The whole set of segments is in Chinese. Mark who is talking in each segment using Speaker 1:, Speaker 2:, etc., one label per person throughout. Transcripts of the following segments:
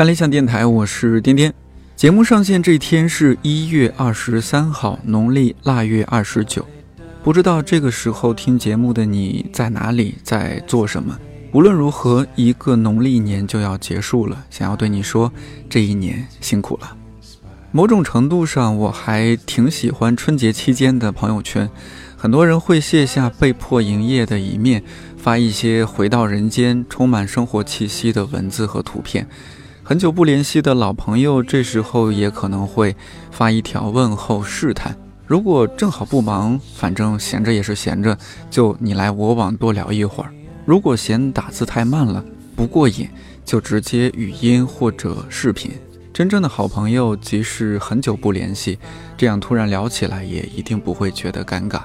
Speaker 1: 看理想电台，我是颠颠。节目上线这天是一月二十三号，农历腊月二十九。不知道这个时候听节目的你在哪里，在做什么？无论如何，一个农历年就要结束了，想要对你说，这一年辛苦了。某种程度上，我还挺喜欢春节期间的朋友圈，很多人会卸下被迫营业的一面，发一些回到人间、充满生活气息的文字和图片。很久不联系的老朋友，这时候也可能会发一条问候试探。如果正好不忙，反正闲着也是闲着，就你来我往多聊一会儿。如果嫌打字太慢了不过瘾，就直接语音或者视频。真正的好朋友，即使很久不联系，这样突然聊起来也一定不会觉得尴尬。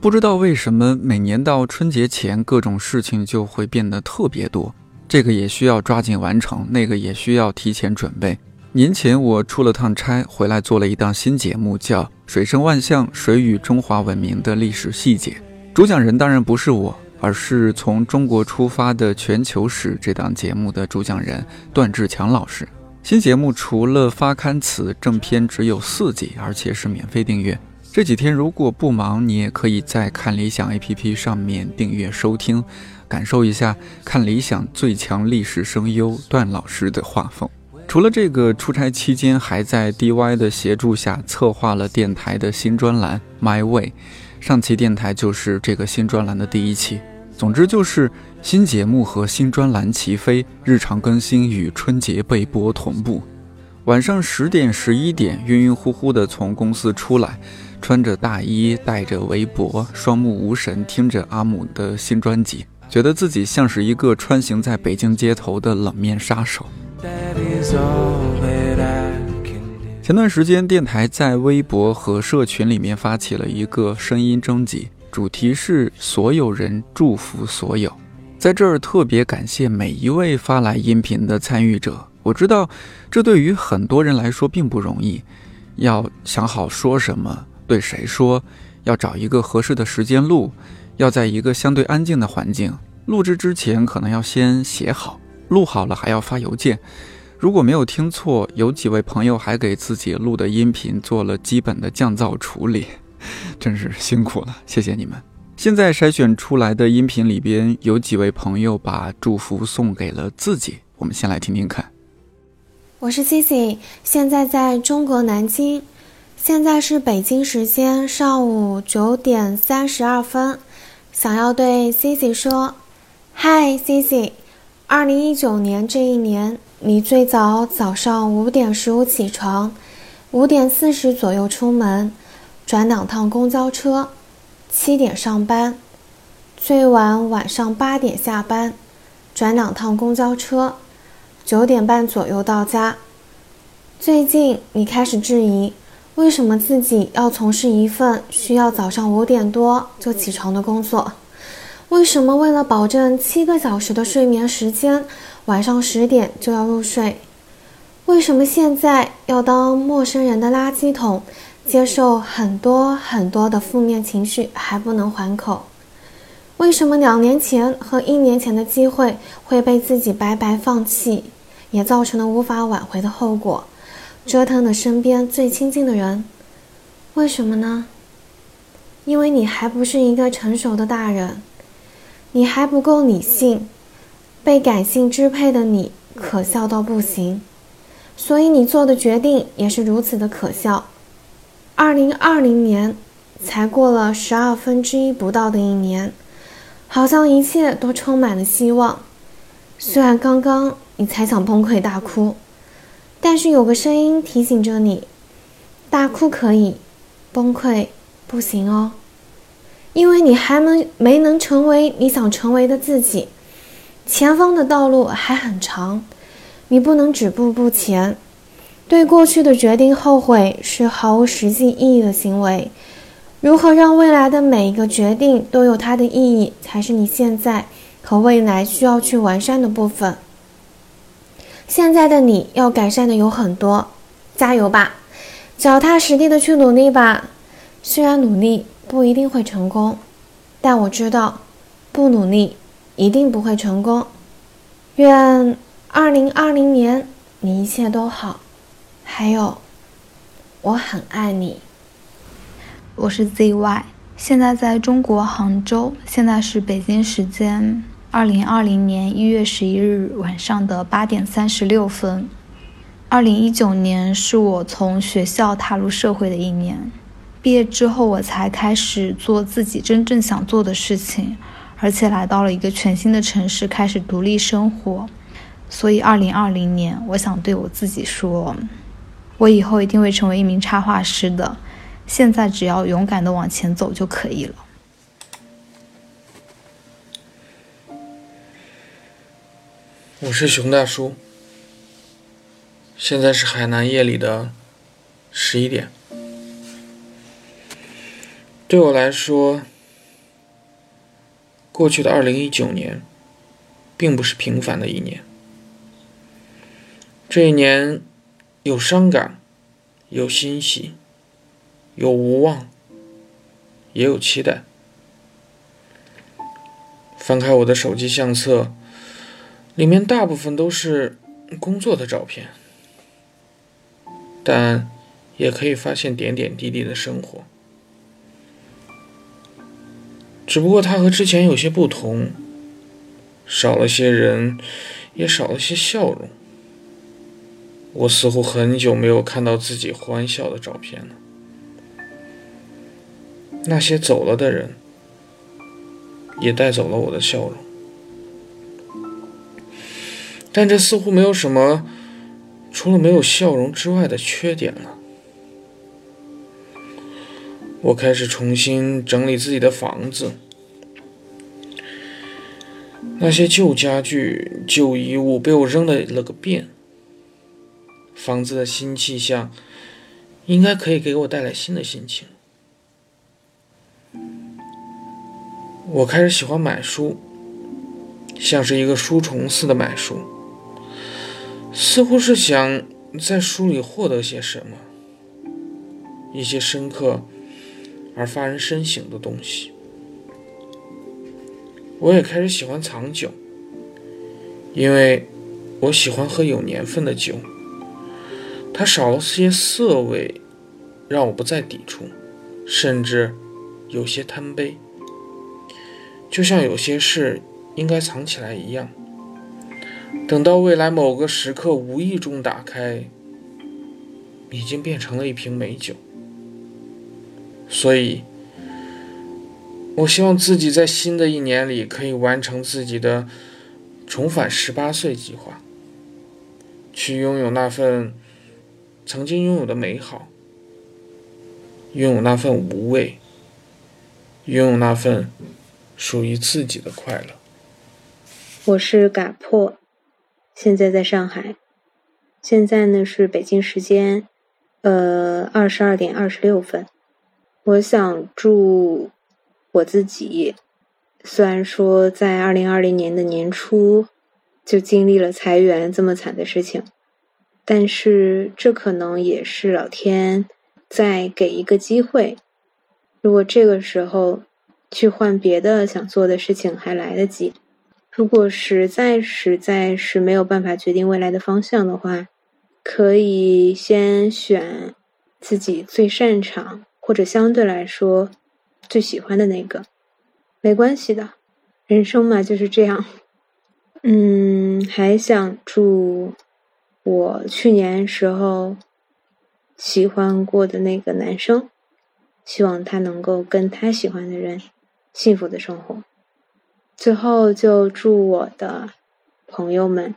Speaker 1: 不知道为什么，每年到春节前，各种事情就会变得特别多。这个也需要抓紧完成，那个也需要提前准备。年前我出了趟差，回来做了一档新节目，叫《水生万象：水与中华文明的历史细节》。主讲人当然不是我，而是从中国出发的全球史这档节目的主讲人段志强老师。新节目除了发刊词，正片只有四集，而且是免费订阅。这几天如果不忙，你也可以在看理想 APP 上面订阅收听，感受一下看理想最强历史声优段老师的画风。除了这个，出差期间还在 DY 的协助下策划了电台的新专栏《My Way》，上期电台就是这个新专栏的第一期。总之就是新节目和新专栏齐飞，日常更新与春节备播同步。晚上十点、十一点，晕晕乎乎的从公司出来，穿着大衣，戴着围脖，双目无神，听着阿姆的新专辑，觉得自己像是一个穿行在北京街头的冷面杀手。前段时间，电台在微博和社群里面发起了一个声音征集，主题是“所有人祝福所有”。在这儿特别感谢每一位发来音频的参与者。我知道，这对于很多人来说并不容易，要想好说什么，对谁说，要找一个合适的时间录，要在一个相对安静的环境。录制之前可能要先写好，录好了还要发邮件。如果没有听错，有几位朋友还给自己录的音频做了基本的降噪处理，真是辛苦了，谢谢你们。现在筛选出来的音频里边，有几位朋友把祝福送给了自己，我们先来听听看。
Speaker 2: 我是 Cici，现在在中国南京，现在是北京时间上午九点三十二分，想要对 Cici 说，嗨，Cici，二零一九年这一年，你最早早上五点十五起床，五点四十左右出门，转两趟公交车，七点上班，最晚晚上八点下班，转两趟公交车。九点半左右到家。最近你开始质疑，为什么自己要从事一份需要早上五点多就起床的工作？为什么为了保证七个小时的睡眠时间，晚上十点就要入睡？为什么现在要当陌生人的垃圾桶，接受很多很多的负面情绪还不能还口？为什么两年前和一年前的机会会被自己白白放弃？也造成了无法挽回的后果，折腾了身边最亲近的人。为什么呢？因为你还不是一个成熟的大人，你还不够理性，被感性支配的你可笑到不行，所以你做的决定也是如此的可笑。二零二零年才过了十二分之一不到的一年，好像一切都充满了希望。虽然刚刚你才想崩溃大哭，但是有个声音提醒着你：大哭可以，崩溃不行哦。因为你还能没能成为你想成为的自己，前方的道路还很长，你不能止步不前。对过去的决定后悔是毫无实际意义的行为。如何让未来的每一个决定都有它的意义，才是你现在和未来需要去完善的部分。现在的你要改善的有很多，加油吧！脚踏实地的去努力吧。虽然努力不一定会成功，但我知道，不努力一定不会成功。愿二零二零年你一切都好。还有，我很爱你。
Speaker 3: 我是 ZY，现在在中国杭州，现在是北京时间二零二零年一月十一日晚上的八点三十六分。二零一九年是我从学校踏入社会的一年，毕业之后我才开始做自己真正想做的事情，而且来到了一个全新的城市，开始独立生活。所以二零二零年，我想对我自己说，我以后一定会成为一名插画师的。现在只要勇敢的往前走就可以了。
Speaker 4: 我是熊大叔。现在是海南夜里的十一点。对我来说，过去的二零一九年并不是平凡的一年。这一年有伤感，有欣喜，有无望，也有期待。翻开我的手机相册，里面大部分都是工作的照片。但也可以发现点点滴滴的生活，只不过它和之前有些不同，少了些人，也少了些笑容。我似乎很久没有看到自己欢笑的照片了。那些走了的人，也带走了我的笑容，但这似乎没有什么。除了没有笑容之外的缺点了。我开始重新整理自己的房子，那些旧家具、旧衣物被我扔的了个遍。房子的新气象，应该可以给我带来新的心情。我开始喜欢买书，像是一个书虫似的买书。似乎是想在书里获得些什么，一些深刻而发人深省的东西。我也开始喜欢藏酒，因为我喜欢喝有年份的酒，它少了些涩味，让我不再抵触，甚至有些贪杯，就像有些事应该藏起来一样。等到未来某个时刻无意中打开，已经变成了一瓶美酒。所以，我希望自己在新的一年里可以完成自己的重返十八岁计划，去拥有那份曾经拥有的美好，拥有那份无畏，拥有那份属于自己的快乐。
Speaker 5: 我是嘎破。现在在上海，现在呢是北京时间，呃二十二点二十六分。我想祝我自己，虽然说在二零二零年的年初就经历了裁员这么惨的事情，但是这可能也是老天在给一个机会。如果这个时候去换别的想做的事情，还来得及。如果实在实在是没有办法决定未来的方向的话，可以先选自己最擅长或者相对来说最喜欢的那个，没关系的，人生嘛就是这样。嗯，还想祝我去年时候喜欢过的那个男生，希望他能够跟他喜欢的人幸福的生活。最后，就祝我的朋友们、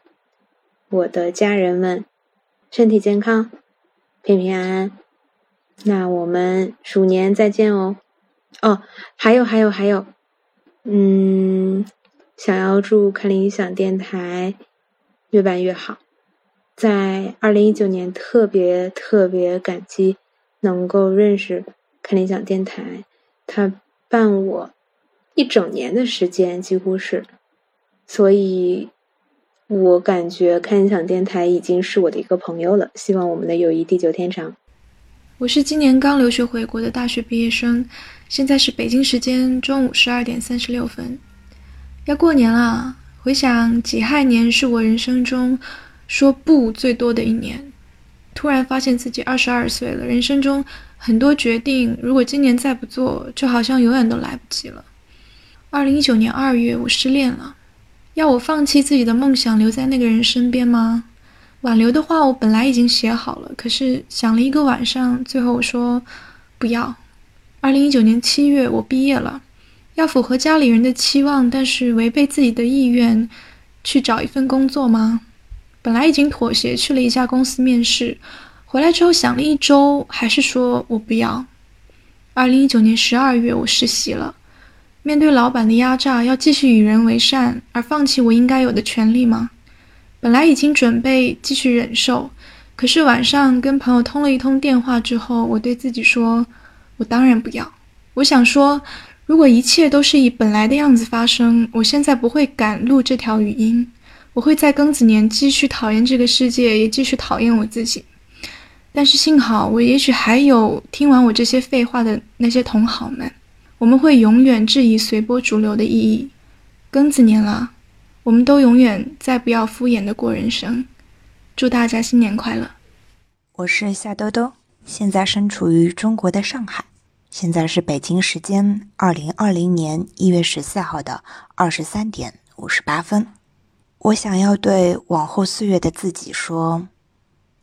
Speaker 5: 我的家人们身体健康、平平安安。那我们鼠年再见哦！哦，还有，还有，还有，嗯，想要祝看理想电台越办越好。在二零一九年，特别特别感激能够认识看理想电台，他伴我。一整年的时间，几乎是，所以，我感觉看理想电台已经是我的一个朋友了。希望我们的友谊地久天长。
Speaker 6: 我是今年刚留学回国的大学毕业生，现在是北京时间中午十二点三十六分，要过年了。回想己亥年是我人生中说不最多的一年，突然发现自己二十二岁了，人生中很多决定，如果今年再不做，就好像永远都来不及了。二零一九年二月，我失恋了，要我放弃自己的梦想，留在那个人身边吗？挽留的话，我本来已经写好了，可是想了一个晚上，最后我说不要。二零一九年七月，我毕业了，要符合家里人的期望，但是违背自己的意愿去找一份工作吗？本来已经妥协，去了一家公司面试，回来之后想了一周，还是说我不要。二零一九年十二月，我实习了，面对老板的压榨，要继续与人为善而放弃我应该有的权利吗？本来已经准备继续忍受，可是晚上跟朋友通了一通电话之后，我对自己说：“我当然不要。”我想说，如果一切都是以本来的样子发生，我现在不会敢录这条语音，我会在庚子年继续讨厌这个世界，也继续讨厌我自己。但是幸好，我也许还有听完我这些废话的那些同好们，我们会永远质疑随波逐流的意义。庚子年了。我们都永远再不要敷衍的过人生，祝大家新年快乐！
Speaker 7: 我是夏兜兜，现在身处于中国的上海，现在是北京时间二零二零年一月十四号的二十三点五十八分。我想要对往后四月的自己说：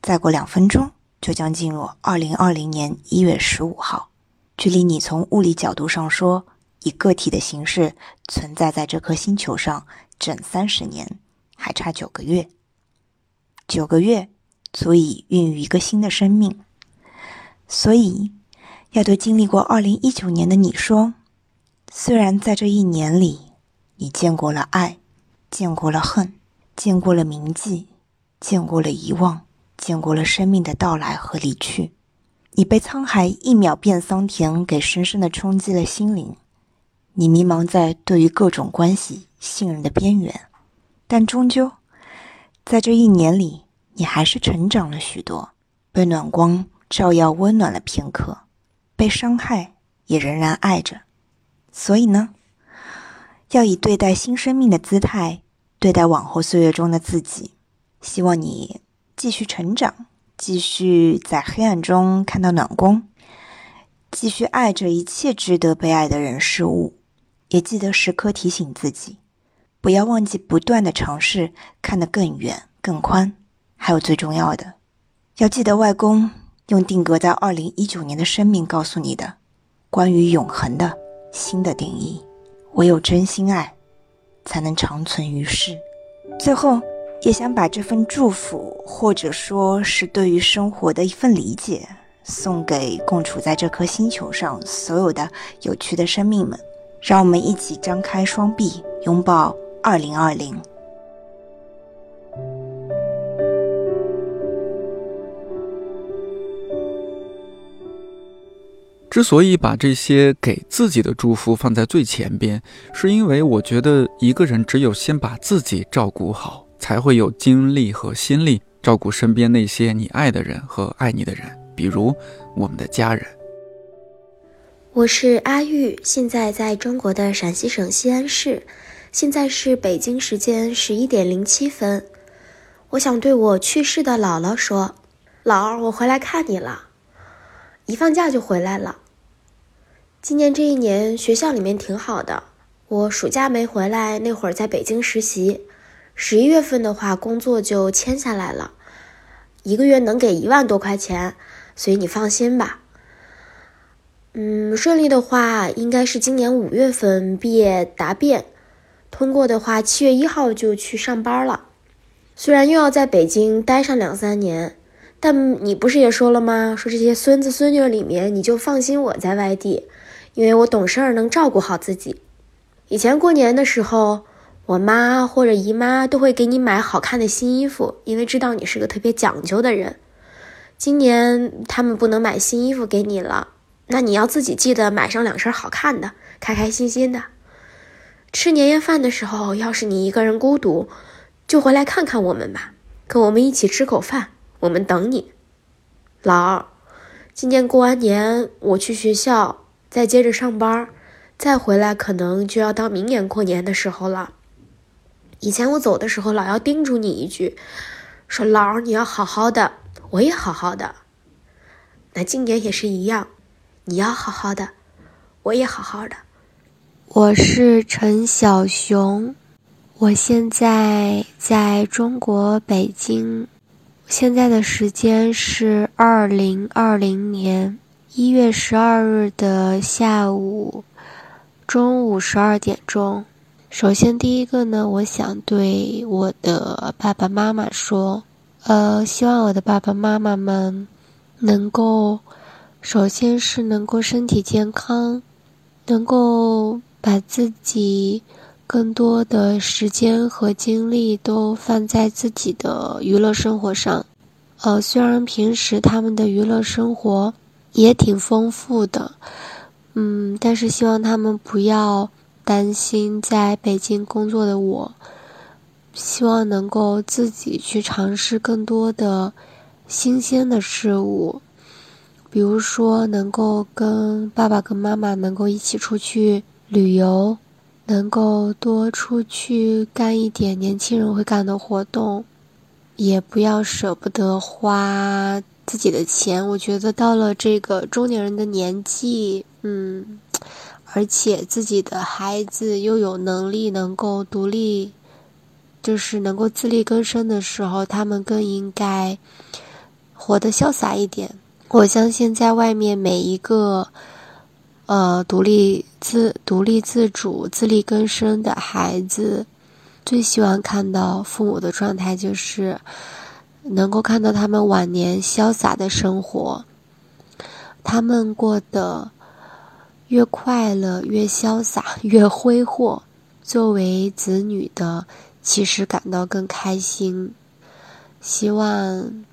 Speaker 7: 再过两分钟就将进入二零二零年一月十五号，距离你从物理角度上说以个体的形式存在在这颗星球上。整三十年，还差九个月。九个月足以孕育一个新的生命，所以要对经历过二零一九年的你说：虽然在这一年里，你见过了爱，见过了恨，见过了铭记，见过了遗忘，见过了生命的到来和离去，你被沧海一秒变桑田给深深的冲击了心灵，你迷茫在对于各种关系。信任的边缘，但终究，在这一年里，你还是成长了许多，被暖光照耀，温暖了片刻，被伤害也仍然爱着。所以呢，要以对待新生命的姿态对待往后岁月中的自己。希望你继续成长，继续在黑暗中看到暖光，继续爱着一切值得被爱的人事物，也记得时刻提醒自己。不要忘记不断的尝试，看得更远、更宽。还有最重要的，要记得外公用定格在二零一九年的生命告诉你的关于永恒的新的定义。唯有真心爱，才能长存于世。最后，也想把这份祝福，或者说是对于生活的一份理解，送给共处在这颗星球上所有的有趣的生命们。让我们一起张开双臂，拥抱。二零二零。
Speaker 1: 之所以把这些给自己的祝福放在最前边，是因为我觉得一个人只有先把自己照顾好，才会有精力和心力照顾身边那些你爱的人和爱你的人，比如我们的家人。
Speaker 8: 我是阿玉，现在在中国的陕西省西安市。现在是北京时间十一点零七分，我想对我去世的姥姥说：“姥儿，我回来看你了，一放假就回来了。今年这一年学校里面挺好的，我暑假没回来，那会儿在北京实习，十一月份的话工作就签下来了，一个月能给一万多块钱，所以你放心吧。嗯，顺利的话，应该是今年五月份毕业答辩。”通过的话，七月一号就去上班了。虽然又要在北京待上两三年，但你不是也说了吗？说这些孙子孙女里面，你就放心我在外地，因为我懂事儿，能照顾好自己。以前过年的时候，我妈或者姨妈都会给你买好看的新衣服，因为知道你是个特别讲究的人。今年他们不能买新衣服给你了，那你要自己记得买上两身好看的，开开心心的。吃年夜饭的时候，要是你一个人孤独，就回来看看我们吧，跟我们一起吃口饭，我们等你。老二，今年过完年我去学校，再接着上班，再回来可能就要到明年过年的时候了。以前我走的时候老要叮嘱你一句，说老儿你要好好的，我也好好的。那今年也是一样，你要好好的，我也好好的。
Speaker 9: 我是陈小熊，我现在在中国北京，现在的时间是二零二零年一月十二日的下午中午十二点钟。首先，第一个呢，我想对我的爸爸妈妈说，呃，希望我的爸爸妈妈们能够，首先是能够身体健康，能够把自己更多的时间和精力都放在自己的娱乐生活上。呃，虽然平时他们的娱乐生活也挺丰富的，嗯，但是希望他们不要。担心在北京工作的我，希望能够自己去尝试更多的新鲜的事物，比如说能够跟爸爸跟妈妈能够一起出去旅游，能够多出去干一点年轻人会干的活动，也不要舍不得花自己的钱。我觉得到了这个中年人的年纪，嗯。而且自己的孩子又有能力能够独立，就是能够自力更生的时候，他们更应该活得潇洒一点。我相信，在外面每一个呃独立自独立自主、自力更生的孩子，最希望看到父母的状态，就是能够看到他们晚年潇洒的生活，他们过得。越快乐，越潇洒，越挥霍。作为子女的，其实感到更开心。希望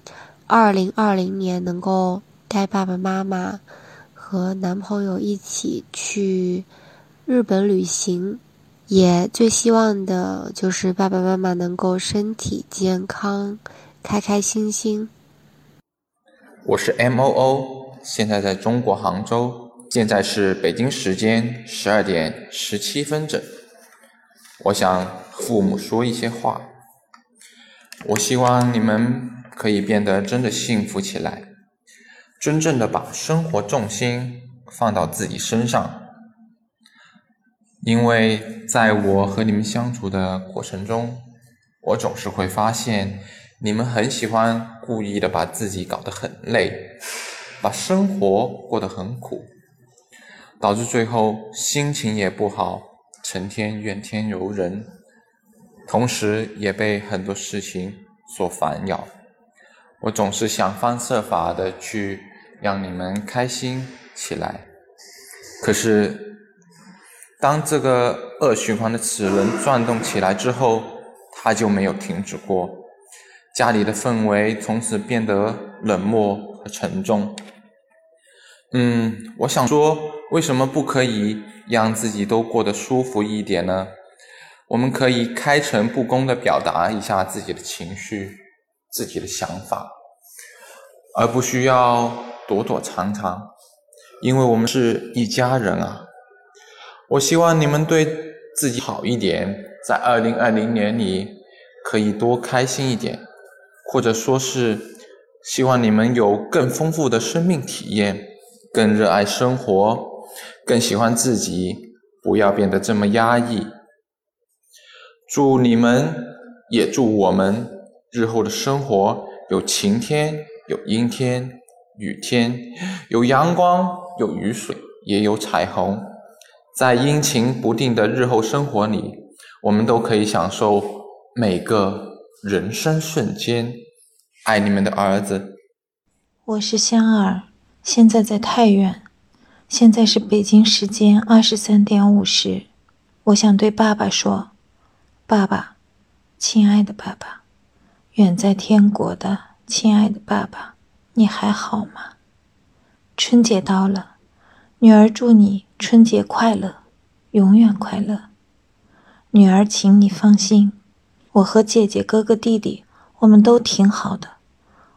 Speaker 9: 二零二零年能够带爸爸妈妈和男朋友一起去日本旅行，也最希望的就是爸爸妈妈能够身体健康，开开心心。
Speaker 10: 我是 M O O，现在在中国杭州。现在是北京时间十二点十七分整，我想父母说一些话。我希望你们可以变得真的幸福起来，真正的把生活重心放到自己身上。因为在我和你们相处的过程中，我总是会发现你们很喜欢故意的把自己搞得很累，把生活过得很苦。导致最后心情也不好，成天怨天尤人，同时也被很多事情所烦扰。我总是想方设法的去让你们开心起来，可是当这个恶循环的齿轮转动起来之后，它就没有停止过。家里的氛围从此变得冷漠和沉重。嗯，我想说。为什么不可以让自己都过得舒服一点呢？我们可以开诚布公的表达一下自己的情绪、自己的想法，而不需要躲躲藏藏，因为我们是一家人啊！我希望你们对自己好一点，在二零二零年里可以多开心一点，或者说是希望你们有更丰富的生命体验，更热爱生活。更喜欢自己，不要变得这么压抑。祝你们，也祝我们日后的生活有晴天，有阴天，雨天，有阳光，有雨水，也有彩虹。在阴晴不定的日后生活里，我们都可以享受每个人生瞬间。爱你们的儿子。
Speaker 11: 我是香儿，现在在太原。现在是北京时间二十三点五十，我想对爸爸说：“爸爸，亲爱的爸爸，远在天国的亲爱的爸爸，你还好吗？春节到了，女儿祝你春节快乐，永远快乐。女儿，请你放心，我和姐姐、哥哥、弟弟，我们都挺好的，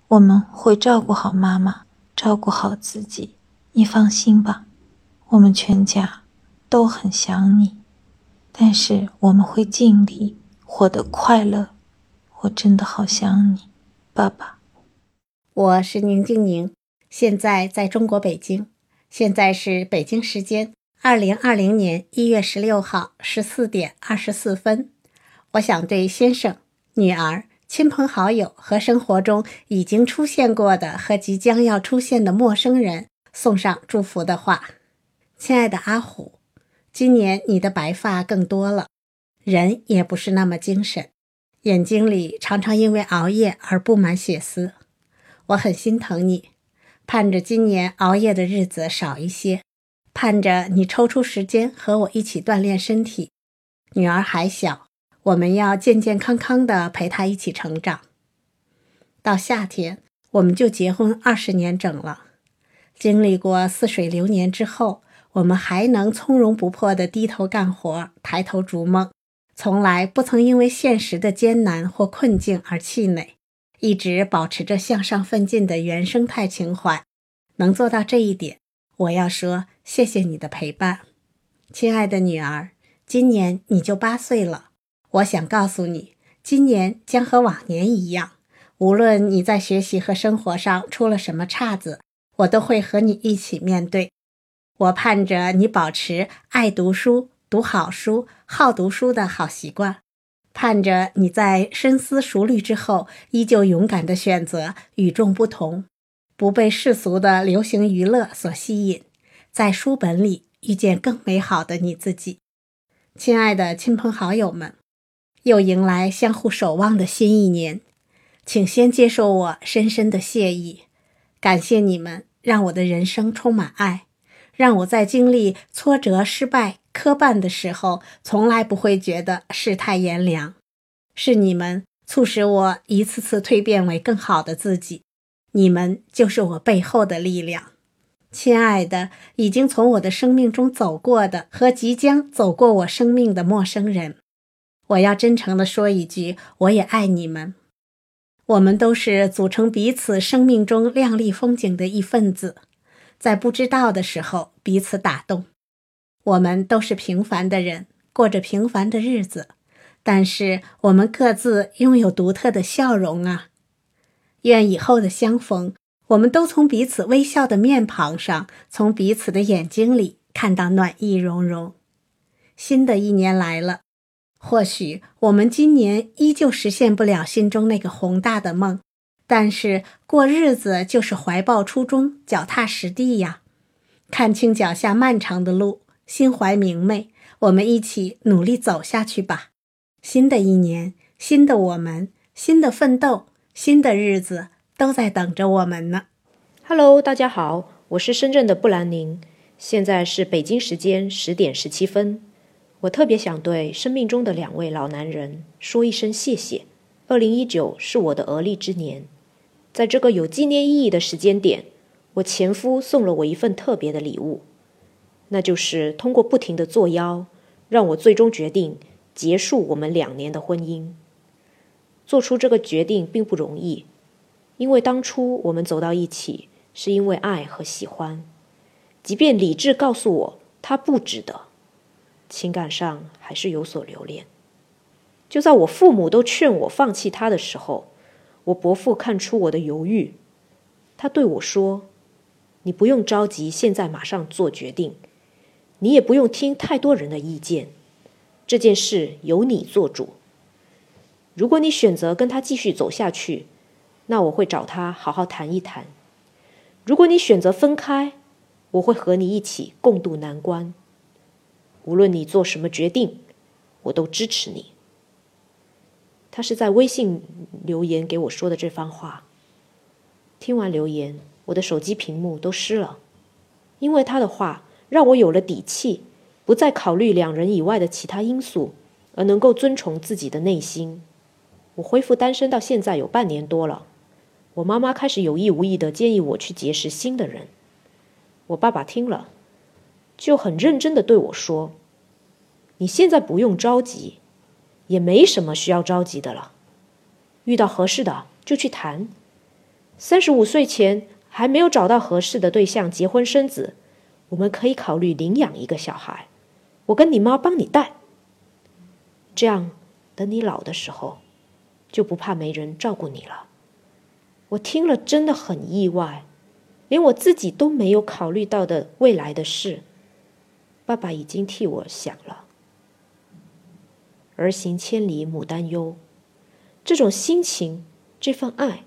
Speaker 11: 我们会照顾好妈妈。”
Speaker 12: 照顾好自己。你放心吧，我们全家都很想你，但是我们会尽力活得快乐。我真的好想你，爸爸。
Speaker 13: 我是宁静宁，现在在中国北京，现在是北京时间二零二零年一月十六号十四点二十四分。我想对先生、女儿、亲朋好友和生活中已经出现过的和即将要出现的陌生人。送上祝福的话，亲爱的阿虎，今年你的白发更多了，人也不是那么精神，眼睛里常常因为熬夜而布满血丝，我很心疼你，盼着今年熬夜的日子少一些，盼着你抽出时间和我一起锻炼身体。女儿还小，我们要健健康康的陪他一起成长。到夏天我们就结婚二十年整了。经历过似水流年之后，我们还能从容不迫地低头干活、抬头逐梦，从来不曾因为现实的艰难或困境而气馁，一直保持着向上奋进的原生态情怀。能做到这一点，我要说谢谢你的陪伴，亲爱的女儿。今年你就八岁了，我想告诉你，今年将和往年一样，无论你在学习和生活上出了什么岔子。我都会和你一起面对。我盼着你保持爱读书、读好书、好读书的好习惯，盼着你在深思熟虑之后，依旧勇敢的选择与众不同，不被世俗的流行娱乐所吸引，在书本里遇见更美好的你自己。亲爱的亲朋好友们，又迎来相互守望的新一年，请先接受我深深的谢意，感谢你们。让我的人生充满爱，让我在经历挫折、失败、磕绊的时候，从来不会觉得世态炎凉。是你们促使我一次次蜕变为更好的自己，你们就是我背后的力量。亲爱的，已经从我的生命中走过的和即将走过我生命的陌生人，我要真诚地说一句：我也爱你们。我们都是组成彼此生命中亮丽风景的一份子，在不知道的时候彼此打动。我们都是平凡的人，过着平凡的日子，但是我们各自拥有独特的笑容啊！愿以后的相逢，我们都从彼此微笑的面庞上，从彼此的眼睛里看到暖意融融。新的一年来了。或许我们今年依旧实现不了心中那个宏大的梦，但是过日子就是怀抱初衷，脚踏实地呀。看清脚下漫长的路，心怀明媚，我们一起努力走下去吧。新的一年，新的我们，新的奋斗，新的日子都在等着我们呢。
Speaker 14: Hello，大家好，我是深圳的布兰宁，现在是北京时间十点十七分。我特别想对生命中的两位老男人说一声谢谢。二零一九是我的而立之年，在这个有纪念意义的时间点，我前夫送了我一份特别的礼物，那就是通过不停的作妖，让我最终决定结束我们两年的婚姻。做出这个决定并不容易，因为当初我们走到一起是因为爱和喜欢，即便理智告诉我他不值得。情感上还是有所留恋。就在我父母都劝我放弃他的时候，我伯父看出我的犹豫，他对我说：“你不用着急，现在马上做决定，你也不用听太多人的意见，这件事由你做主。如果你选择跟他继续走下去，那我会找他好好谈一谈；如果你选择分开，我会和你一起共度难关。”无论你做什么决定，我都支持你。他是在微信留言给我说的这番话。听完留言，我的手机屏幕都湿了，因为他的话让我有了底气，不再考虑两人以外的其他因素，而能够遵从自己的内心。我恢复单身到现在有半年多了，我妈妈开始有意无意的建议我去结识新的人。我爸爸听了。就很认真的对我说：“你现在不用着急，也没什么需要着急的了。遇到合适的就去谈。三十五岁前还没有找到合适的对象结婚生子，我们可以考虑领养一个小孩，我跟你妈帮你带。这样，等你老的时候，就不怕没人照顾你了。我听了真的很意外，连我自己都没有考虑到的未来的事，爸爸已经替我想了。儿行千里母担忧，这种心情，这份爱，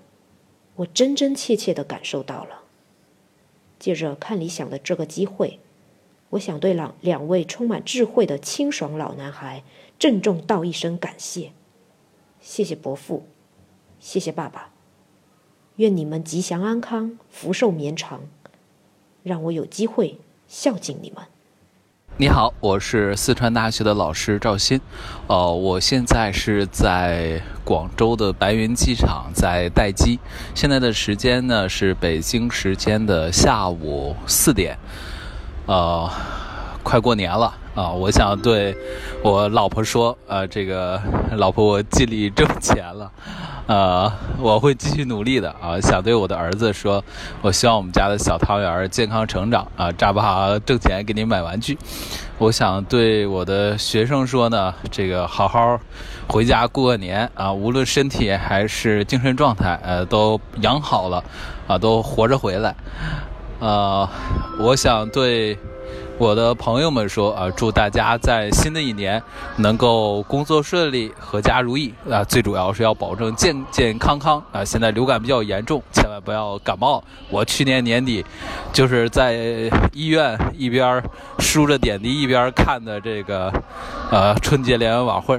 Speaker 14: 我真真切切的感受到了。借着看理想的这个机会，我想对两两位充满智慧的清爽老男孩郑重道一声感谢。谢谢伯父，谢谢爸爸。愿你们吉祥安康，福寿绵长，让我有机会孝敬你们。
Speaker 15: 你好，我是四川大学的老师赵鑫，呃，我现在是在广州的白云机场在待机，现在的时间呢是北京时间的下午四点，呃，快过年了。啊，我想对我老婆说，呃，这个老婆，我尽力挣钱了，呃，我会继续努力的啊。想对我的儿子说，我希望我们家的小汤圆健康成长啊，扎不好挣钱给你买玩具。我想对我的学生说呢，这个好好回家过个年啊，无论身体还是精神状态，呃，都养好了啊，都活着回来。呃，我想对。我的朋友们说啊，祝大家在新的一年能够工作顺利、阖家如意啊！最主要是要保证健健康康啊！现在流感比较严重，千万不要感冒。我去年年底就是在医院一边输着点滴一边看的这个呃春节联欢晚会。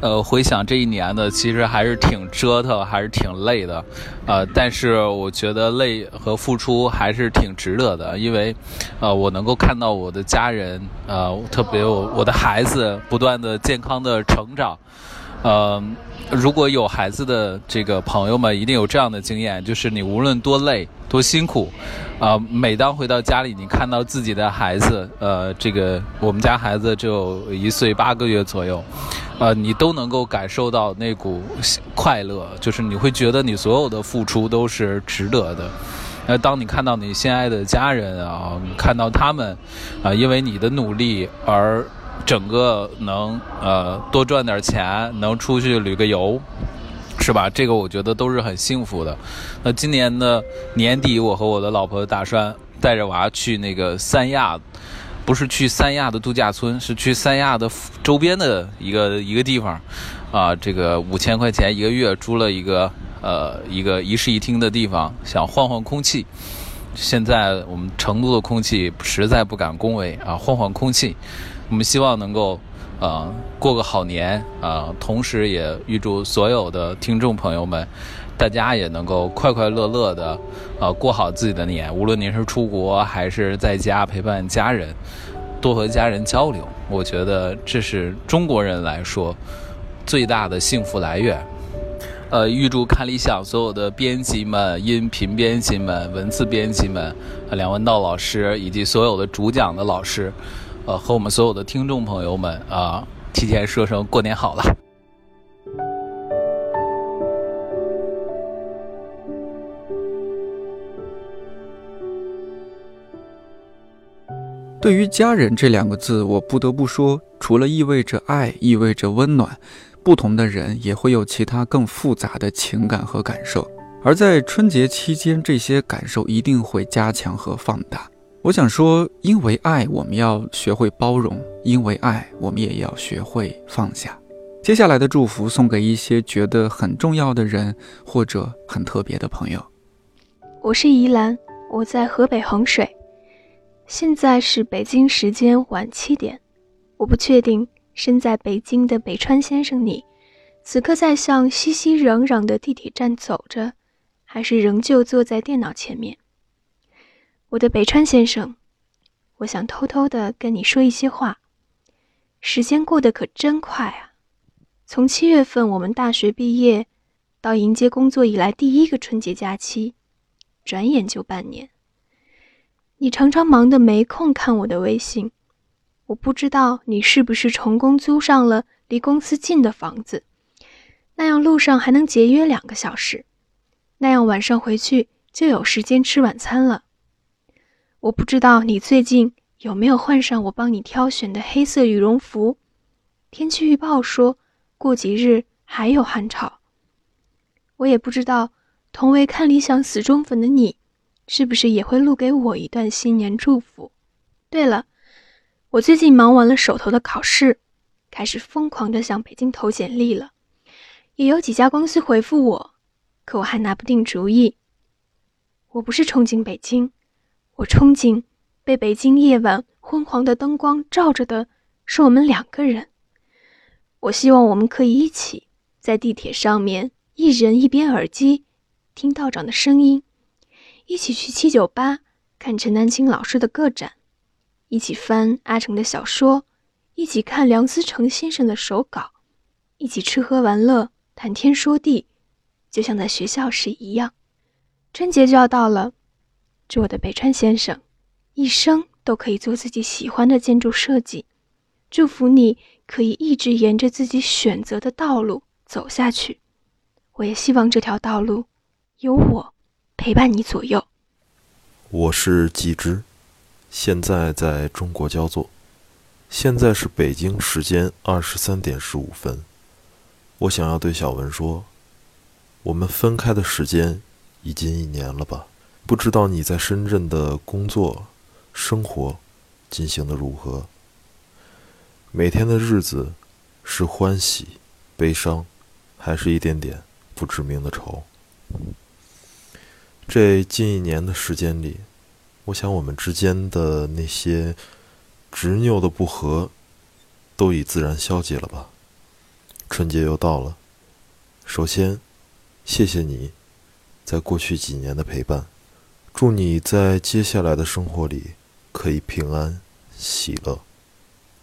Speaker 15: 呃，回想这一年呢，其实还是挺折腾，还是挺累的，呃，但是我觉得累和付出还是挺值得的，因为，呃，我能够看到我的家人，呃，特别我我的孩子不断的健康的成长，呃，如果有孩子的这个朋友们，一定有这样的经验，就是你无论多累多辛苦，啊，每当回到家里，你看到自己的孩子，呃，这个我们家孩子只有一岁八个月左右。呃，你都能够感受到那股快乐，就是你会觉得你所有的付出都是值得的。那当你看到你心爱的家人啊，看到他们啊，因为你的努力而整个能呃多赚点钱，能出去旅个游，是吧？这个我觉得都是很幸福的。那今年的年底，我和我的老婆打算带着娃去那个三亚。不是去三亚的度假村，是去三亚的周边的一个一个地方，啊，这个五千块钱一个月租了一个呃一个一室一厅的地方，想换换空气。现在我们成都的空气实在不敢恭维啊，换换空气，我们希望能够呃过个好年啊，同时也预祝所有的听众朋友们。大家也能够快快乐乐的，呃，过好自己的年。无论您是出国还是在家陪伴家人，多和家人交流，我觉得这是中国人来说最大的幸福来源。呃，预祝看理想所有的编辑们、音频编辑们、文字编辑们、梁文道老师以及所有的主讲的老师，呃，和我们所有的听众朋友们啊，提前说声过年好了。
Speaker 1: 对于家人这两个字，我不得不说，除了意味着爱，意味着温暖，不同的人也会有其他更复杂的情感和感受。而在春节期间，这些感受一定会加强和放大。我想说，因为爱，我们要学会包容；因为爱，我们也要学会放下。接下来的祝福送给一些觉得很重要的人，或者很特别的朋友。
Speaker 16: 我是宜兰，我在河北衡水。现在是北京时间晚七点，我不确定身在北京的北川先生你，此刻在向熙熙攘攘的地铁站走着，还是仍旧坐在电脑前面。我的北川先生，我想偷偷的跟你说一些话。时间过得可真快啊！从七月份我们大学毕业，到迎接工作以来第一个春节假期，转眼就半年。你常常忙得没空看我的微信，我不知道你是不是成功租上了离公司近的房子，那样路上还能节约两个小时，那样晚上回去就有时间吃晚餐了。我不知道你最近有没有换上我帮你挑选的黑色羽绒服。天气预报说过几日还有寒潮。我也不知道同为看理想死忠粉的你，是不是也会录给我一段新年祝福。对了，我最近忙完了手头的考试，开始疯狂的向北京投简历了，也有几家公司回复我，可我还拿不定主意。我不是憧憬北京，我憧憬被北京夜晚昏黄的灯光照着的是我们两个人。我希望我们可以一起在地铁上面，一人一边耳机听道长的声音，一起去七九八看陈丹青老师的个展。一起翻阿城的小说，一起看梁思成先生的手稿，一起吃喝玩乐、谈天说地，就像在学校时一样。春节就要到了，祝我的北川先生一生都可以做自己喜欢的建筑设计。祝福你可以一直沿着自己选择的道路走下去。我也希望这条道路有我陪伴你左右。
Speaker 17: 我是季之。现在在中国焦作，现在是北京时间二十三点十五分。我想要对小文说，我们分开的时间已经一年了吧？不知道你在深圳的工作、生活进行的如何？每天的日子是欢喜、悲伤，还是一点点不知名的愁？这近一年的时间里。我想，我们之间的那些执拗的不和，都已自然消解了吧。春节又到了，首先，谢谢你，在过去几年的陪伴。祝你在接下来的生活里可以平安喜乐。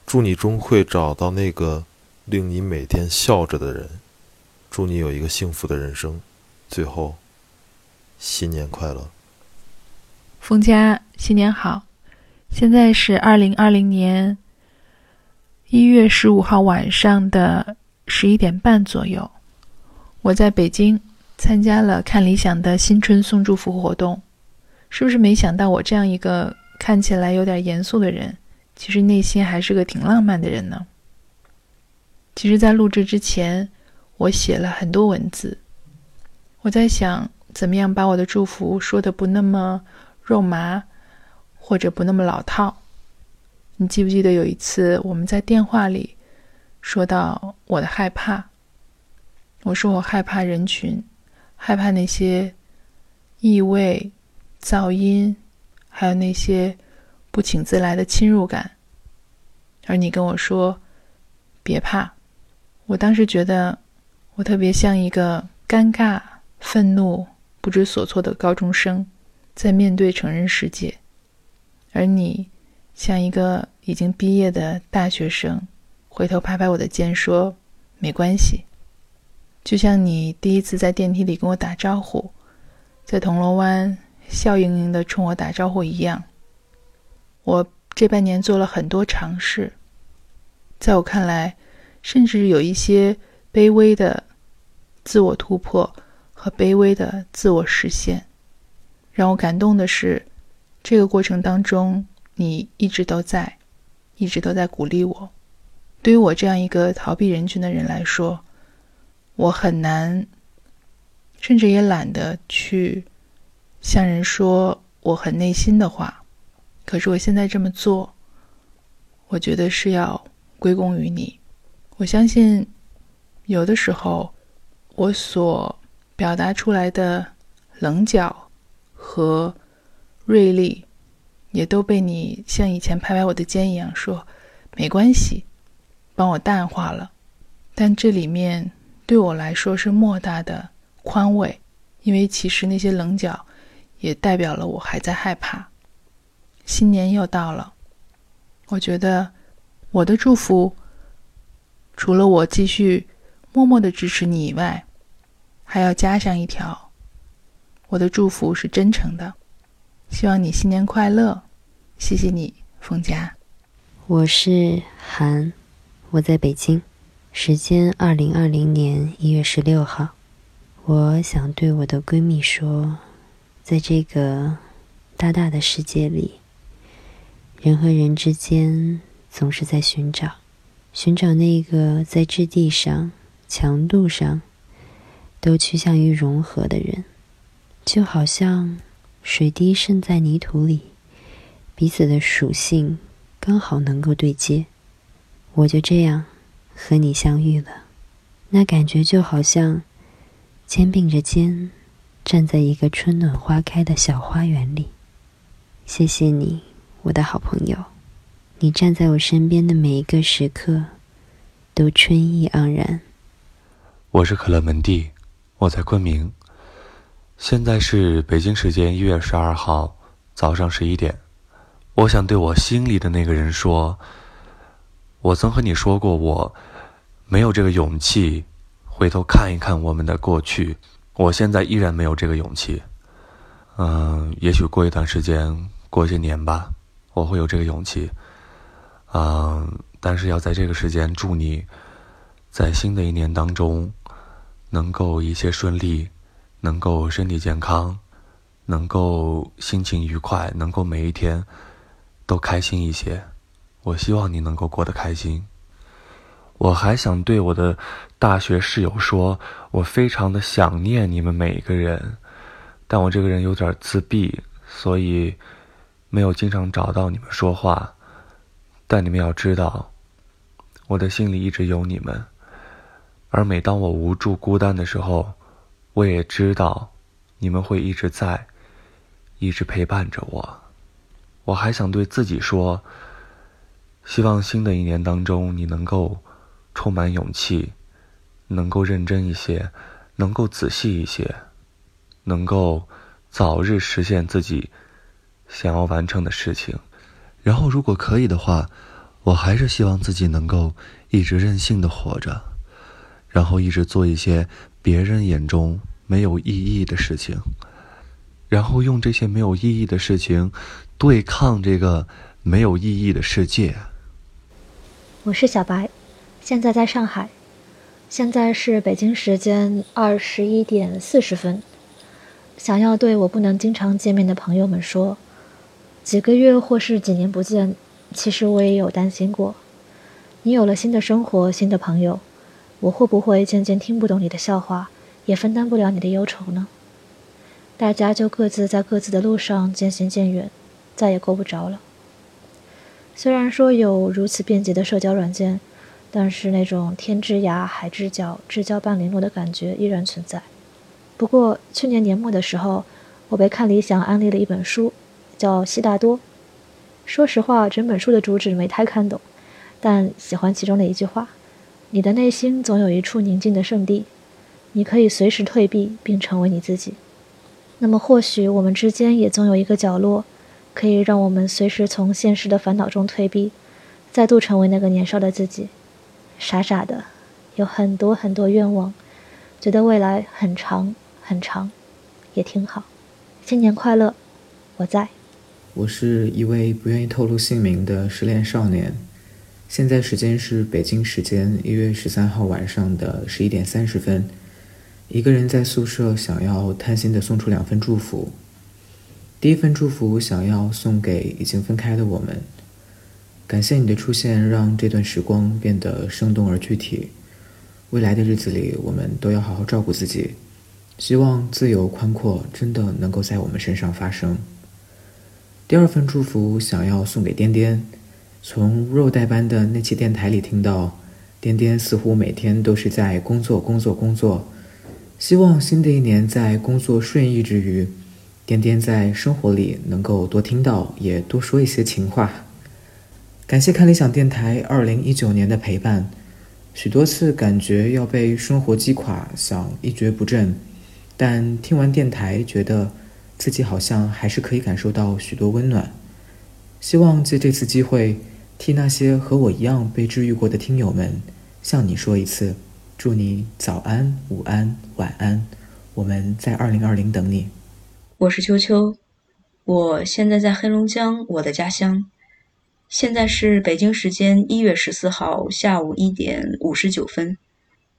Speaker 17: 祝你终会找到那个令你每天笑着的人。祝你有一个幸福的人生。最后，新年快乐。
Speaker 18: 冯佳，新年好！现在是二零二零年一月十五号晚上的十一点半左右，我在北京参加了看理想的新春送祝福活动。是不是没想到我这样一个看起来有点严肃的人，其实内心还是个挺浪漫的人呢？其实，在录制之前，我写了很多文字，我在想怎么样把我的祝福说的不那么。肉麻，或者不那么老套。你记不记得有一次我们在电话里说到我的害怕？我说我害怕人群，害怕那些异味、噪音，还有那些不请自来的侵入感。而你跟我说别怕。我当时觉得我特别像一个尴尬、愤怒、不知所措的高中生。在面对成人世界，而你像一个已经毕业的大学生，回头拍拍我的肩说：“没关系。”就像你第一次在电梯里跟我打招呼，在铜锣湾笑盈盈的冲我打招呼一样。我这半年做了很多尝试，在我看来，甚至有一些卑微的自我突破和卑微的自我实现。让我感动的是，这个过程当中，你一直都在，一直都在鼓励我。对于我这样一个逃避人群的人来说，我很难，甚至也懒得去向人说我很内心的话。可是我现在这么做，我觉得是要归功于你。我相信，有的时候我所表达出来的棱角。和锐利，也都被你像以前拍拍我的肩一样说没关系，帮我淡化了。但这里面对我来说是莫大的宽慰，因为其实那些棱角也代表了我还在害怕。新年又到了，我觉得我的祝福，除了我继续默默的支持你以外，还要加上一条。我的祝福是真诚的，希望你新年快乐。谢谢你，冯佳。
Speaker 19: 我是韩，我在北京，时间二零二零年一月十六号。我想对我的闺蜜说，在这个大大的世界里，人和人之间总是在寻找，寻找那个在质地上、强度上都趋向于融合的人，就好像水滴渗在泥土里，彼此的属性刚好能够对接。我就这样和你相遇了，那感觉就好像肩并着肩。站在一个春暖花开的小花园里，谢谢你，我的好朋友。你站在我身边的每一个时刻，都春意盎然。
Speaker 20: 我是可乐门第，我在昆明。现在是北京时间一月十二号早上十一点。我想对我心里的那个人说，我曾和你说过，我没有这个勇气回头看一看我们的过去。我现在依然没有这个勇气，嗯，也许过一段时间，过些年吧，我会有这个勇气，嗯，但是要在这个时间祝你，在新的一年当中，能够一切顺利，能够身体健康，能够心情愉快，能够每一天都开心一些。我希望你能够过得开心。我还想对我的大学室友说，我非常的想念你们每一个人，但我这个人有点自闭，所以没有经常找到你们说话。但你们要知道，我的心里一直有你们，而每当我无助孤单的时候，我也知道你们会一直在，一直陪伴着我。我还想对自己说，希望新的一年当中你能够。充满勇气，能够认真一些，能够仔细一些，能够早日实现自己想要完成的事情。然后，如果可以的话，我还是希望自己能够一直任性的活着，然后一直做一些别人眼中没有意义的事情，然后用这些没有意义的事情对抗这个没有意义的世界。
Speaker 21: 我是小白。现在在上海，现在是北京时间二十一点四十分。想要对我不能经常见面的朋友们说，几个月或是几年不见，其实我也有担心过。你有了新的生活、新的朋友，我会不会渐渐听不懂你的笑话，也分担不了你的忧愁呢？大家就各自在各自的路上渐行渐远，再也够不着了。虽然说有如此便捷的社交软件。但是那种天之涯，海之角，至交半零落的感觉依然存在。不过去年年末的时候，我被看理想安利了一本书，叫《悉达多》。说实话，整本书的主旨没太看懂，但喜欢其中的一句话：“你的内心总有一处宁静的圣地，你可以随时退避并成为你自己。”那么或许我们之间也总有一个角落，可以让我们随时从现实的烦恼中退避，再度成为那个年少的自己。傻傻的，有很多很多愿望，觉得未来很长很长，也挺好。新年快乐，我在。
Speaker 22: 我是一位不愿意透露姓名的失恋少年，现在时间是北京时间一月十三号晚上的十一点三十分，一个人在宿舍，想要贪心的送出两份祝福。第一份祝福想要送给已经分开的我们。感谢你的出现，让这段时光变得生动而具体。未来的日子里，我们都要好好照顾自己。希望自由宽阔真的能够在我们身上发生。第二份祝福想要送给颠颠，从肉带般的那期电台里听到，颠颠似乎每天都是在工作、工作、工作。希望新的一年在工作顺意之余，颠颠在生活里能够多听到，也多说一些情话。感谢看理想电台二零一九年的陪伴，许多次感觉要被生活击垮，想一蹶不振，但听完电台，觉得自己好像还是可以感受到许多温暖。希望借这次机会，替那些和我一样被治愈过的听友们，向你说一次，祝你早安、午安、晚安，我们在二零二零等你。
Speaker 23: 我是秋秋，我现在在黑龙江，我的家乡。现在是北京时间一月十四号下午一点五十九分。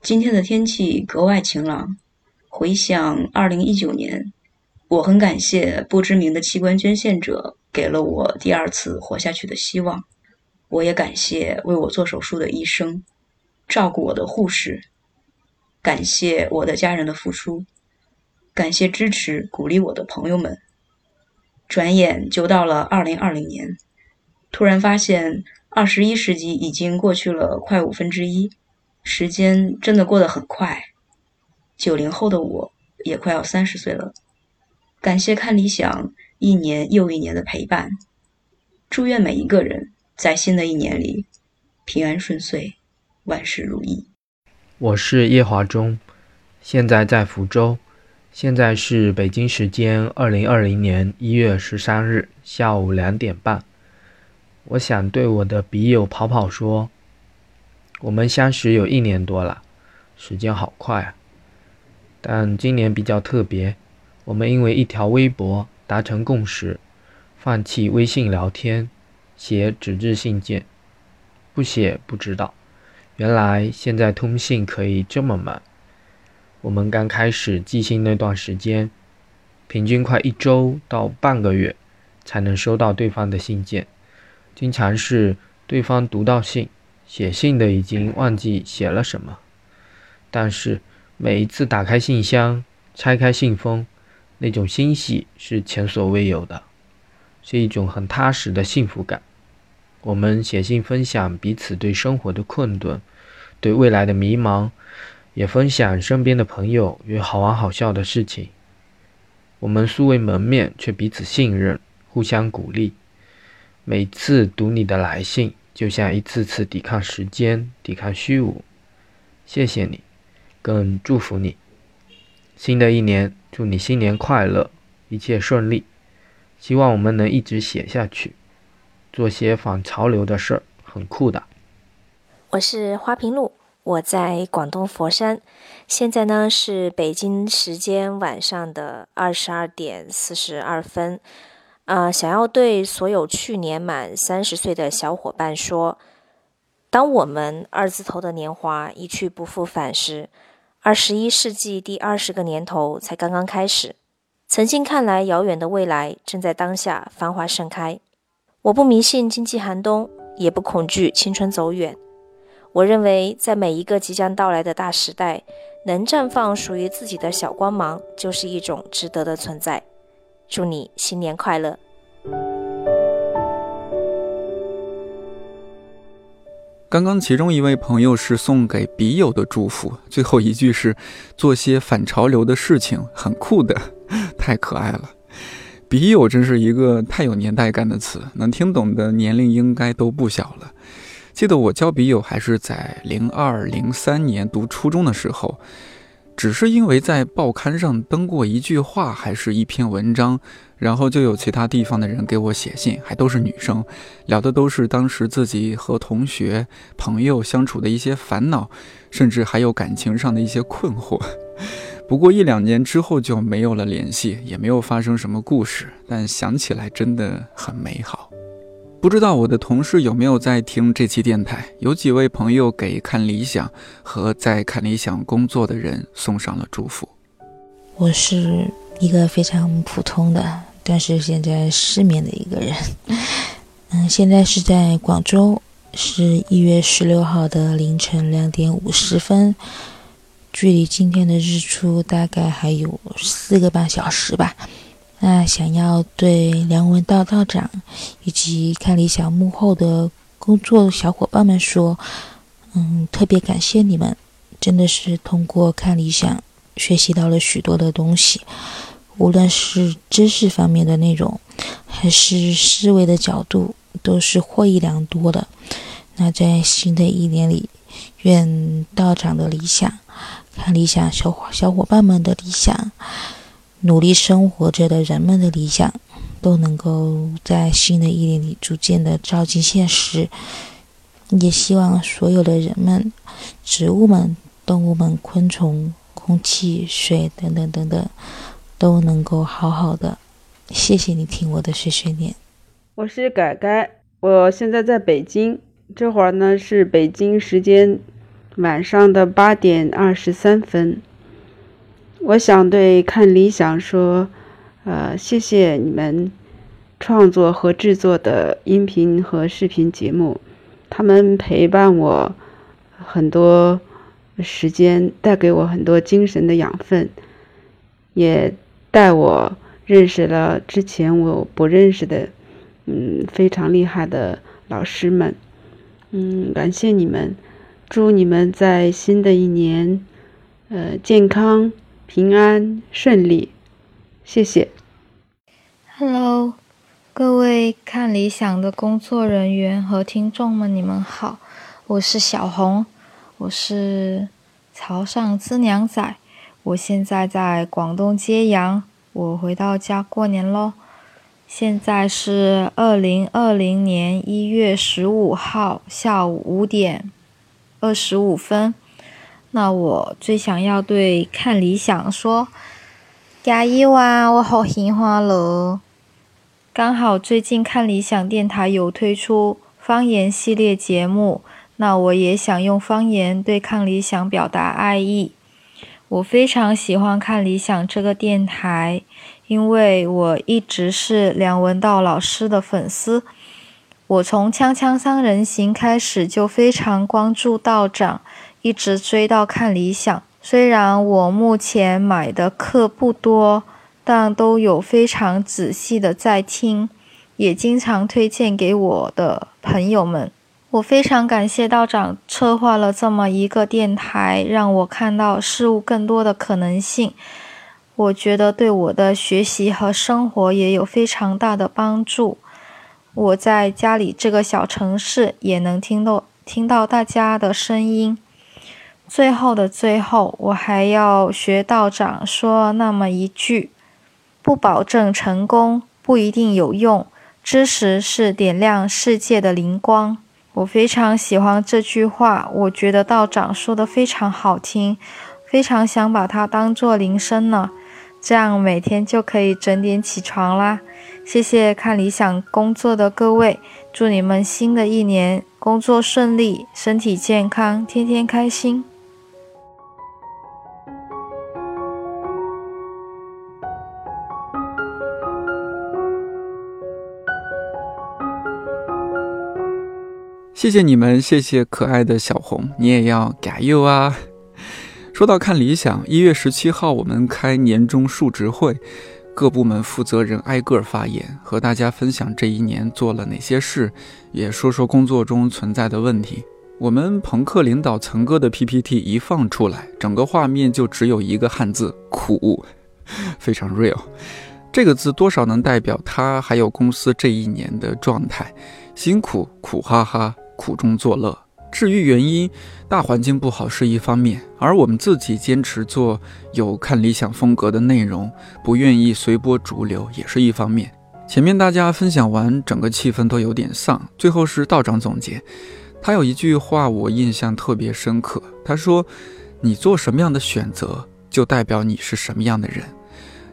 Speaker 23: 今天的天气格外晴朗。回想二零一九年，我很感谢不知名的器官捐献者给了我第二次活下去的希望，我也感谢为我做手术的医生，照顾我的护士，感谢我的家人的付出，感谢支持鼓励我的朋友们。转眼就到了二零二零年，突然发现二十一世纪已经过去了快五分之一，时间真的过得很快。九零后的我也快要三十岁了。感谢看理想一年又一年的陪伴，祝愿每一个人在新的一年里平安顺遂，万事如意。
Speaker 24: 我是叶华忠，现在在福州，现在是北京时间二零二零年一月十三日下午两点半。我想对我的笔友跑跑说，我们相识有一年多了，时间好快啊！但今年比较特别。我们因为一条微博达成共识，放弃微信聊天，写纸质信件。不写不知道，原来现在通信可以这么慢。我们刚开始寄信那段时间，平均快一周到半个月才能收到对方的信件，经常是对方读到信，写信的已经忘记写了什么，但是每一次打开信箱，拆开信封。那种欣喜是前所未有的，是一种很踏实的幸福感。我们写信分享彼此对生活的困顿，对未来的迷茫，也分享身边的朋友与好玩好笑的事情。我们素未谋面，却彼此信任，互相鼓励。每次读你的来信，就像一次次抵抗时间，抵抗虚无。谢谢你，更祝福你。新的一年。祝你新年快乐，一切顺利。希望我们能一直写下去，做些反潮流的事儿，很酷的。
Speaker 25: 我是花瓶路，我在广东佛山，现在呢是北京时间晚上的二十二点四十二分。呃，想要对所有去年满三十岁的小伙伴说：当我们二字头的年华一去不复返时。二十一世纪第二十个年头才刚刚开始，曾经看来遥远的未来正在当下繁华盛开。我不迷信经济寒冬，也不恐惧青春走远。我认为，在每一个即将到来的大时代，能绽放属于自己的小光芒，就是一种值得的存在。祝你新年快乐！
Speaker 1: 刚刚其中一位朋友是送给笔友的祝福，最后一句是做些反潮流的事情，很酷的，太可爱了。笔友真是一个太有年代感的词，能听懂的年龄应该都不小了。记得我交笔友还是在零二零三年读初中的时候。只是因为在报刊上登过一句话，还是一篇文章，然后就有其他地方的人给我写信，还都是女生，聊的都是当时自己和同学、朋友相处的一些烦恼，甚至还有感情上的一些困惑。不过一两年之后就没有了联系，也没有发生什么故事，但想起来真的很美好。不知道我的同事有没有在听这期电台？有几位朋友给看理想和在看理想工作的人送上了祝福。
Speaker 12: 我是一个非常普通的，但是现在失眠的一个人。嗯，现在是在广州，是一月十六号的凌晨两点五十分，距离今天的日出大概还有四个半小时吧。那想要对梁文道道长以及看理想幕后的工作小伙伴们说，嗯，特别感谢你们，真的是通过看理想学习到了许多的东西，无论是知识方面的内容，还是思维的角度，都是获益良多的。那在新的一年里，愿道长的理想，看理想小伙小伙伴们的理想。努力生活着的人们的理想，都能够在新的一年里逐渐的照进现实。也希望所有的人们、植物们、动物们、昆虫、空气、水等等等等，都能够好好的。谢谢你听我的碎碎念。
Speaker 26: 我是改改，我现在在北京，这会儿呢是北京时间晚上的八点二十三分。我想对看理想说，呃，谢谢你们创作和制作的音频和视频节目，他们陪伴我很多时间，带给我很多精神的养分，也带我认识了之前我不认识的，嗯，非常厉害的老师们。嗯，感谢你们，祝你们在新的一年，呃，健康、平安、顺利。谢谢。
Speaker 27: Hello，各位看理想的工作人员和听众们，你们好，我是小红，我是潮汕资娘仔，我现在在广东揭阳，我回到家过年喽。现在是二零二零年一月十五号下午五点二十五分。那我最想要对看理想说，加油啊！我好喜欢了。刚好最近看理想电台有推出方言系列节目，那我也想用方言对抗理想表达爱意。我非常喜欢看理想这个电台。因为我一直是梁文道老师的粉丝，我从《锵锵三人行》开始就非常关注道长，一直追到看理想。虽然我目前买的课不多，但都有非常仔细的在听，也经常推荐给我的朋友们。我非常感谢道长策划了这么一个电台，让我看到事物更多的可能性。我觉得对我的学习和生活也有非常大的帮助。我在家里这个小城市也能听到听到大家的声音。最后的最后，我还要学道长说那么一句：不保证成功，不一定有用。知识是点亮世界的灵光。我非常喜欢这句话，我觉得道长说的非常好听，非常想把它当做铃声呢。这样每天就可以准点起床啦！谢谢看理想工作的各位，祝你们新的一年工作顺利，身体健康，天天开心。
Speaker 1: 谢谢你们，谢谢可爱的小红，你也要加油啊！说到看理想，一月十七号我们开年终述职会，各部门负责人挨个发言，和大家分享这一年做了哪些事，也说说工作中存在的问题。我们朋克领导曾哥的 PPT 一放出来，整个画面就只有一个汉字“苦”，非常 real。这个字多少能代表他还有公司这一年的状态：辛苦、苦哈哈、苦中作乐。至于原因，大环境不好是一方面，而我们自己坚持做有看理想风格的内容，不愿意随波逐流也是一方面。前面大家分享完，整个气氛都有点丧。最后是道长总结，他有一句话我印象特别深刻，他说：“你做什么样的选择，就代表你是什么样的人。”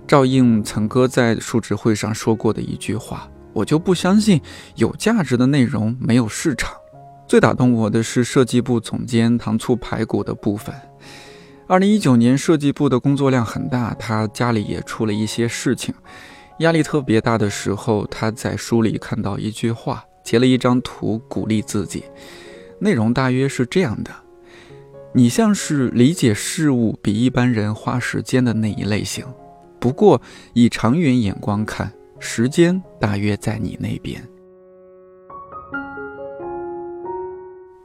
Speaker 1: 照应曾哥在述职会上说过的一句话，我就不相信有价值的内容没有市场。最打动我的是设计部总监糖醋排骨的部分。二零一九年设计部的工作量很大，他家里也出了一些事情，压力特别大的时候，他在书里看到一句话，截了一张图鼓励自己，内容大约是这样的：你像是理解事物比一般人花时间的那一类型，不过以长远眼光看，时间大约在你那边。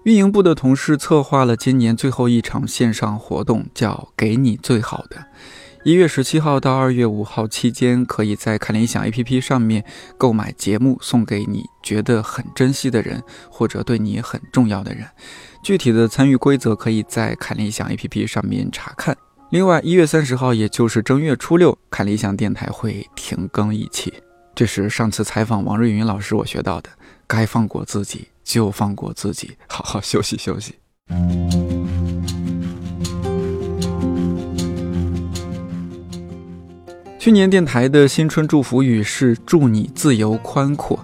Speaker 1: 运营部的同事策划了今年最后一场线上活动，叫“给你最好的”。一月十七号到二月五号期间，可以在看理想 APP 上面购买节目，送给你觉得很珍惜的人，或者对你很重要的人。具体的参与规则可以在看理想 APP 上面查看。另外，一月三十号，也就是正月初六，看理想电台会停更一期。这是上次采访王瑞云老师我学到的，该放过自己。就放过自己，好好休息休息。去年电台的新春祝福语是“祝你自由宽阔”，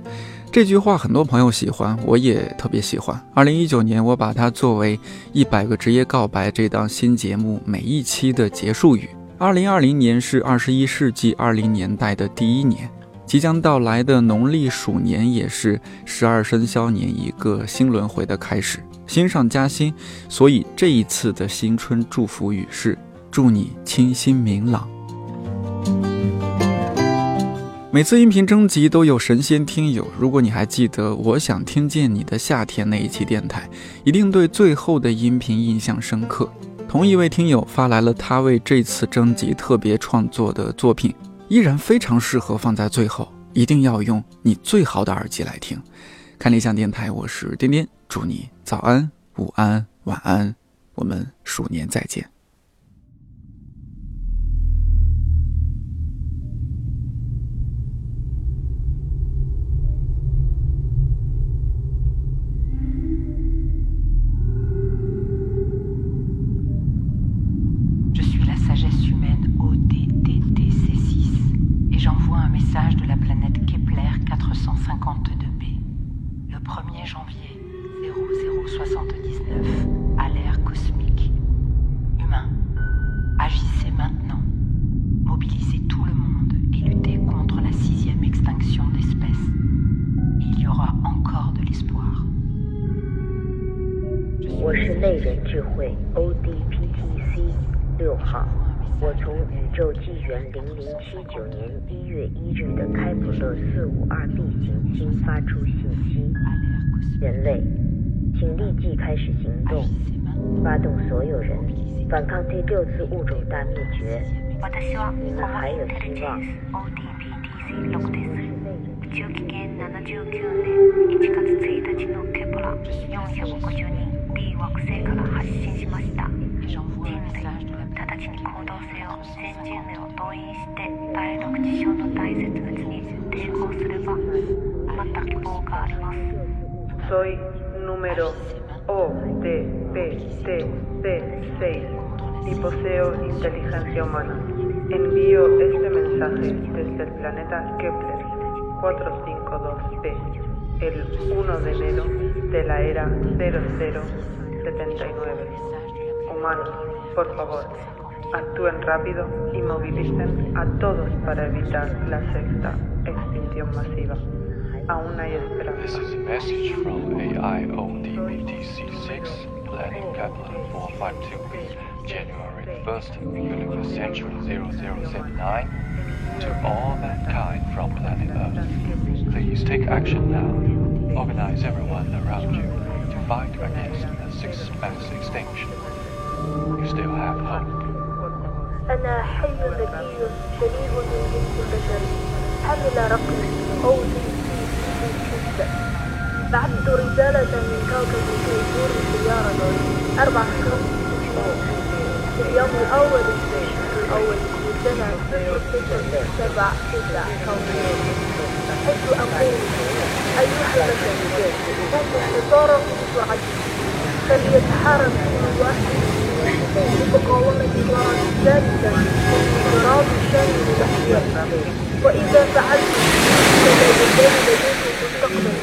Speaker 1: 这句话很多朋友喜欢，我也特别喜欢。二零一九年，我把它作为《一百个职业告白》这档新节目每一期的结束语。二零二零年是二十一世纪二零年代的第一年，即将到来的农历鼠年也是十二生肖年一个新轮回的开始，新上加新。所以这一次的新春祝福语是：祝你清新明朗。每次音频征集都有神仙听友，如果你还记得我想听见你的夏天那一期电台，一定对最后的音频印象深刻。同一位听友发来了他为这次征集特别创作的作品，依然非常适合放在最后，一定要用你最好的耳机来听。看理想电台，我是颠颠，祝你早安、午安、晚安，我们鼠年再见。
Speaker 28: 七九年一月一日的开普勒四五二 b 行星发出信息：人类，请立即开始行动，发动所有人反抗第六次物种大灭绝。你们还有希望。B 惑星から発信しました人類 直ちに行動せよ全人類を動員して第6次章の大絶滅に抵抗すればまた希望があります Soy número ODPTC6 y poseo inteligencia humana. Envío este mensaje desde el planeta Kepler 452b el 1 de enero de la era 0079. Humanos, por favor, actúen rápido y movilicen a todos para evitar la sexta extinción masiva. Aún hay esperanza.
Speaker 29: This is a message from AIODBTC6, planning Kepler 452b, January 1st, universe century 0079, to all mankind from planet Earth. Please take action now. Organize everyone around you to fight against the sixth mass extinction.
Speaker 28: أنا حي ذكي شريف من جنس البشري حمل رقم ODC بعثت رسالة من كوكب كيفور سيارة أربع خمس في اليوم الأول الأول من سنة سبع تسع حيث أقول أيها البشر هم حصارا وعدل فليتحارب كل واحد مقاومة إدارة ذاتنا وانقراض الشام من ناحيتنا وإذا فعلت فلا يزال لديكم مستقبل